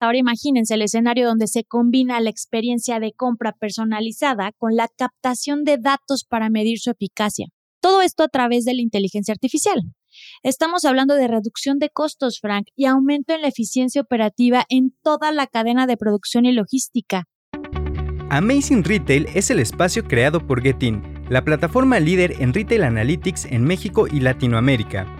Ahora imagínense el escenario donde se combina la experiencia de compra personalizada con la captación de datos para medir su eficacia. Todo esto a través de la inteligencia artificial. Estamos hablando de reducción de costos, Frank, y aumento en la eficiencia operativa en toda la cadena de producción y logística. Amazing Retail es el espacio creado por Getin, la plataforma líder en retail analytics en México y Latinoamérica.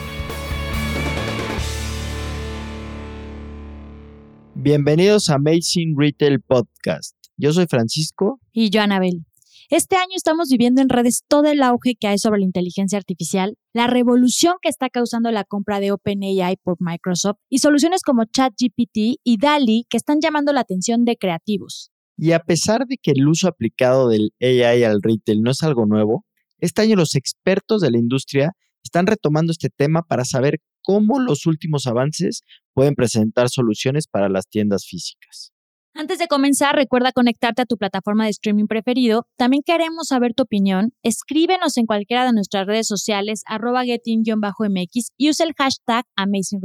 Bienvenidos a Amazing Retail Podcast. Yo soy Francisco. Y yo, Anabel. Este año estamos viviendo en redes todo el auge que hay sobre la inteligencia artificial, la revolución que está causando la compra de OpenAI por Microsoft y soluciones como ChatGPT y DALI que están llamando la atención de creativos. Y a pesar de que el uso aplicado del AI al retail no es algo nuevo, este año los expertos de la industria están retomando este tema para saber cómo los últimos avances pueden presentar soluciones para las tiendas físicas. Antes de comenzar, recuerda conectarte a tu plataforma de streaming preferido. También queremos saber tu opinión. Escríbenos en cualquiera de nuestras redes sociales, arroba getting-mx y usa el hashtag Amazing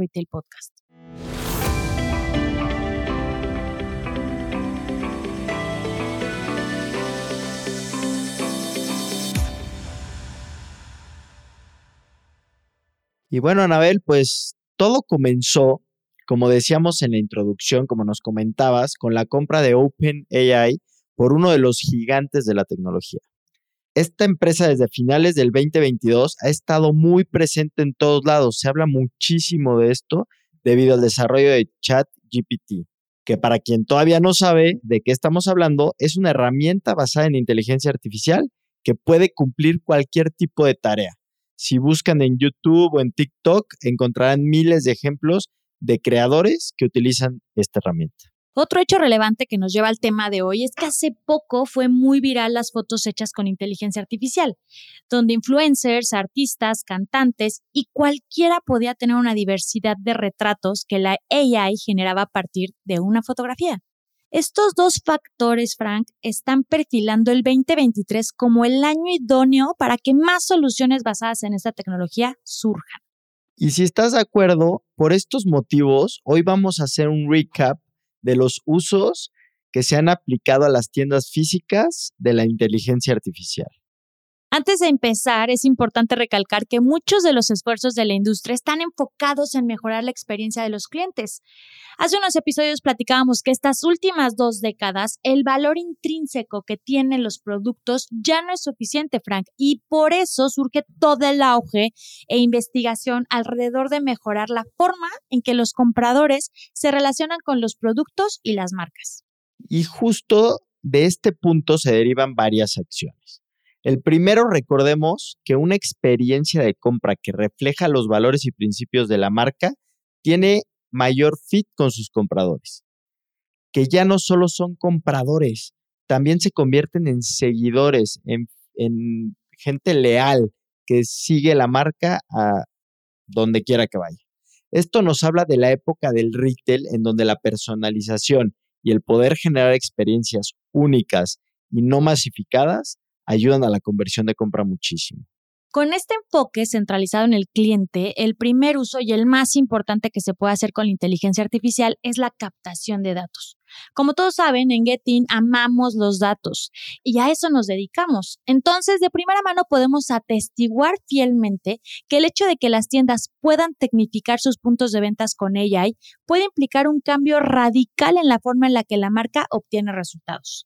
Y bueno, Anabel, pues todo comenzó, como decíamos en la introducción, como nos comentabas, con la compra de OpenAI por uno de los gigantes de la tecnología. Esta empresa desde finales del 2022 ha estado muy presente en todos lados. Se habla muchísimo de esto debido al desarrollo de ChatGPT, que para quien todavía no sabe de qué estamos hablando, es una herramienta basada en inteligencia artificial que puede cumplir cualquier tipo de tarea. Si buscan en YouTube o en TikTok, encontrarán miles de ejemplos de creadores que utilizan esta herramienta. Otro hecho relevante que nos lleva al tema de hoy es que hace poco fue muy viral las fotos hechas con inteligencia artificial, donde influencers, artistas, cantantes y cualquiera podía tener una diversidad de retratos que la AI generaba a partir de una fotografía. Estos dos factores, Frank, están perfilando el 2023 como el año idóneo para que más soluciones basadas en esta tecnología surjan. Y si estás de acuerdo, por estos motivos, hoy vamos a hacer un recap de los usos que se han aplicado a las tiendas físicas de la inteligencia artificial. Antes de empezar, es importante recalcar que muchos de los esfuerzos de la industria están enfocados en mejorar la experiencia de los clientes. Hace unos episodios platicábamos que estas últimas dos décadas el valor intrínseco que tienen los productos ya no es suficiente, Frank, y por eso surge todo el auge e investigación alrededor de mejorar la forma en que los compradores se relacionan con los productos y las marcas. Y justo de este punto se derivan varias acciones. El primero, recordemos que una experiencia de compra que refleja los valores y principios de la marca tiene mayor fit con sus compradores, que ya no solo son compradores, también se convierten en seguidores, en, gente leal que sigue la marca a donde quiera que vaya. Esto nos habla de la época del retail en donde la personalización y el poder generar experiencias únicas y no masificadas ayudan a la conversión de compra muchísimo. Con este enfoque centralizado en el cliente, el primer uso y el más importante que se puede hacer con la inteligencia artificial es la captación de datos. Como todos saben, en Getin amamos los datos y a eso nos dedicamos. Entonces, de primera mano podemos atestiguar fielmente que el hecho de que las tiendas puedan tecnificar sus puntos de ventas con AI puede implicar un cambio radical en la forma en la que la marca obtiene resultados.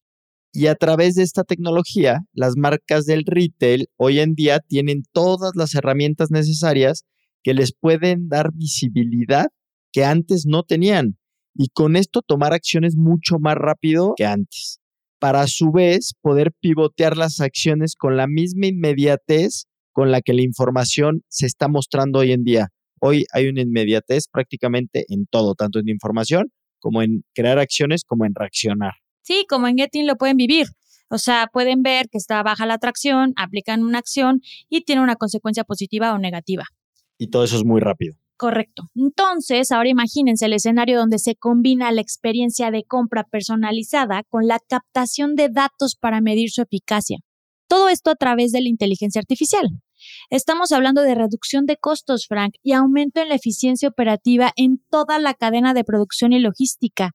Y a través de esta tecnología, las marcas del retail hoy en día tienen todas las herramientas necesarias que les pueden dar visibilidad que antes no tenían y con esto tomar acciones mucho más rápido que antes, para a su vez poder pivotear las acciones con la misma inmediatez con la que la información se está mostrando hoy en día. Hoy hay una inmediatez prácticamente en todo, tanto en información como en crear acciones como en reaccionar. Sí, como en Getting lo pueden vivir. O sea, pueden ver que está baja la atracción, aplican una acción y tiene una consecuencia positiva o negativa. Y todo eso es muy rápido. Correcto. Entonces, ahora imagínense el escenario donde se combina la experiencia de compra personalizada con la captación de datos para medir su eficacia. Todo esto a través de la inteligencia artificial. Estamos hablando de reducción de costos, Frank, y aumento en la eficiencia operativa en toda la cadena de producción y logística,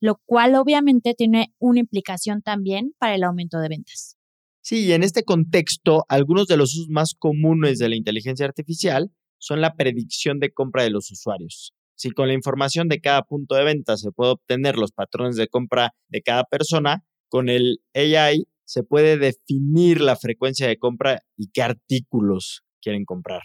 lo cual obviamente tiene una implicación también para el aumento de ventas. Sí, y en este contexto, algunos de los usos más comunes de la inteligencia artificial son la predicción de compra de los usuarios. Si con la información de cada punto de venta se puede obtener los patrones de compra de cada persona, con el AI se puede definir la frecuencia de compra y qué artículos quieren comprar.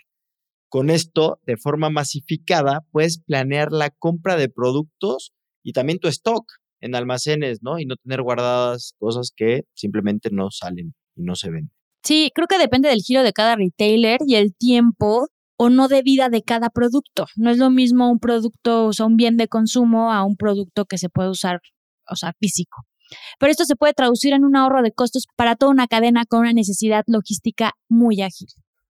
Con esto, de forma masificada, puedes planear la compra de productos y también tu stock en almacenes, ¿no? Y no tener guardadas cosas que simplemente no salen y no se ven. Sí, creo que depende del giro de cada retailer y el tiempo o no de vida de cada producto. No es lo mismo un producto, o sea, un bien de consumo a un producto que se puede usar, o sea, físico. Pero esto se puede traducir en un ahorro de costos para toda una cadena con una necesidad logística muy ágil.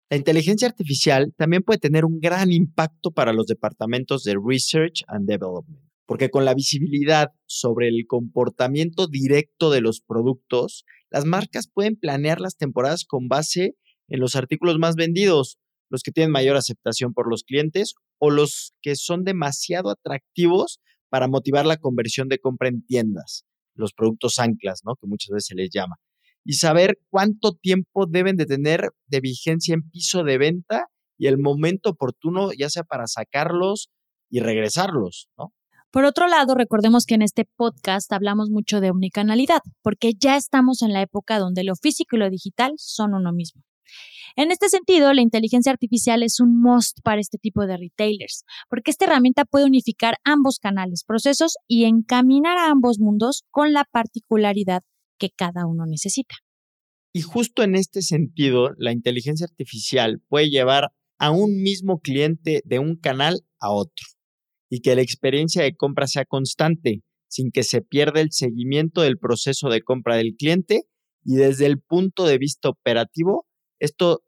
La inteligencia artificial también puede tener un gran impacto para los departamentos de Research and Development, porque con la visibilidad sobre el comportamiento directo de los productos, las marcas pueden planear las temporadas con base en los artículos más vendidos, los que tienen mayor aceptación por los clientes o los que son demasiado atractivos para motivar la conversión de compra en tiendas los productos anclas, ¿no? Que muchas veces se les llama. Y saber cuánto tiempo deben de tener de vigencia en piso de venta y el momento oportuno, ya sea para sacarlos y regresarlos, ¿no? Por otro lado, recordemos que en este podcast hablamos mucho de omnicanalidad, porque ya estamos en la época donde lo físico y lo digital son uno mismo. En este sentido, la inteligencia artificial es un must para este tipo de retailers, porque esta herramienta puede unificar ambos canales, procesos y encaminar a ambos mundos con la particularidad que cada uno necesita. Y justo en este sentido, la inteligencia artificial puede llevar a un mismo cliente de un canal a otro y que la experiencia de compra sea constante, sin que se pierda el seguimiento del proceso de compra del cliente y desde el punto de vista operativo esto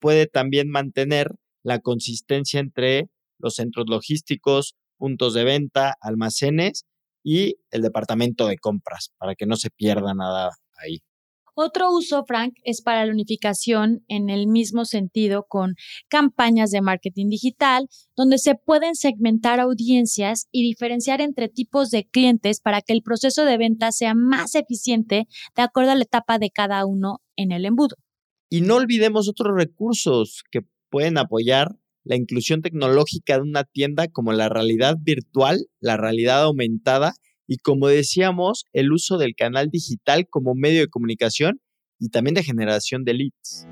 puede también mantener la consistencia entre los centros logísticos, puntos de venta, almacenes y el departamento de compras para que no se pierda nada ahí. Otro uso, Frank, es para la unificación en el mismo sentido con campañas de marketing digital, donde se pueden segmentar audiencias y diferenciar entre tipos de clientes para que el proceso de venta sea más eficiente de acuerdo a la etapa de cada uno en el embudo. Y no olvidemos otros recursos que pueden apoyar la inclusión tecnológica de una tienda como la realidad virtual, la realidad aumentada y como decíamos, el uso del canal digital como medio de comunicación y también de generación de leads.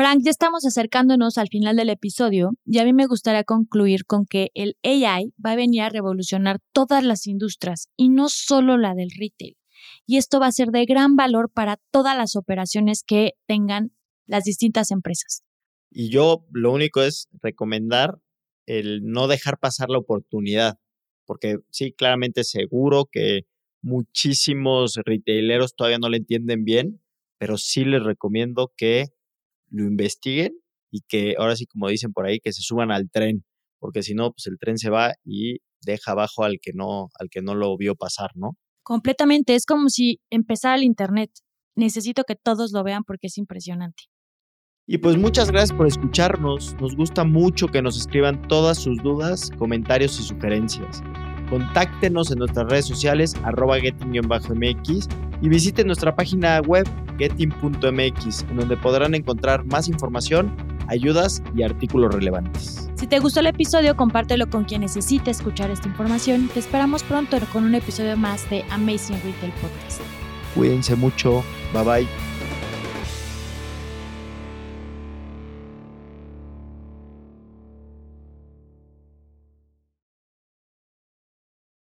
Frank, ya estamos acercándonos al final del episodio y a mí me gustaría concluir con que el AI va a venir a revolucionar todas las industrias y no solo la del retail. Y esto va a ser de gran valor para todas las operaciones que tengan las distintas empresas. Y yo lo único es recomendar el no dejar pasar la oportunidad, porque sí, claramente seguro que muchísimos retaileros todavía no le entienden bien, pero sí les recomiendo que lo investiguen y que ahora sí, como dicen por ahí, que se suban al tren, porque si no, pues el tren se va y deja abajo al que no, al que no lo vio pasar, ¿no? Completamente, es como si empezara el Internet. Necesito que todos lo vean porque es impresionante. Y pues muchas gracias por escucharnos. Nos gusta mucho que nos escriban todas sus dudas, comentarios y sugerencias. Contáctenos en nuestras redes sociales arroba getting-mx y visiten nuestra página web getting.mx en donde podrán encontrar más información, ayudas y artículos relevantes. Si te gustó el episodio, compártelo con quien necesite escuchar esta información. Te esperamos pronto con un episodio más de Amazing Retail Podcast. Cuídense mucho. Bye bye.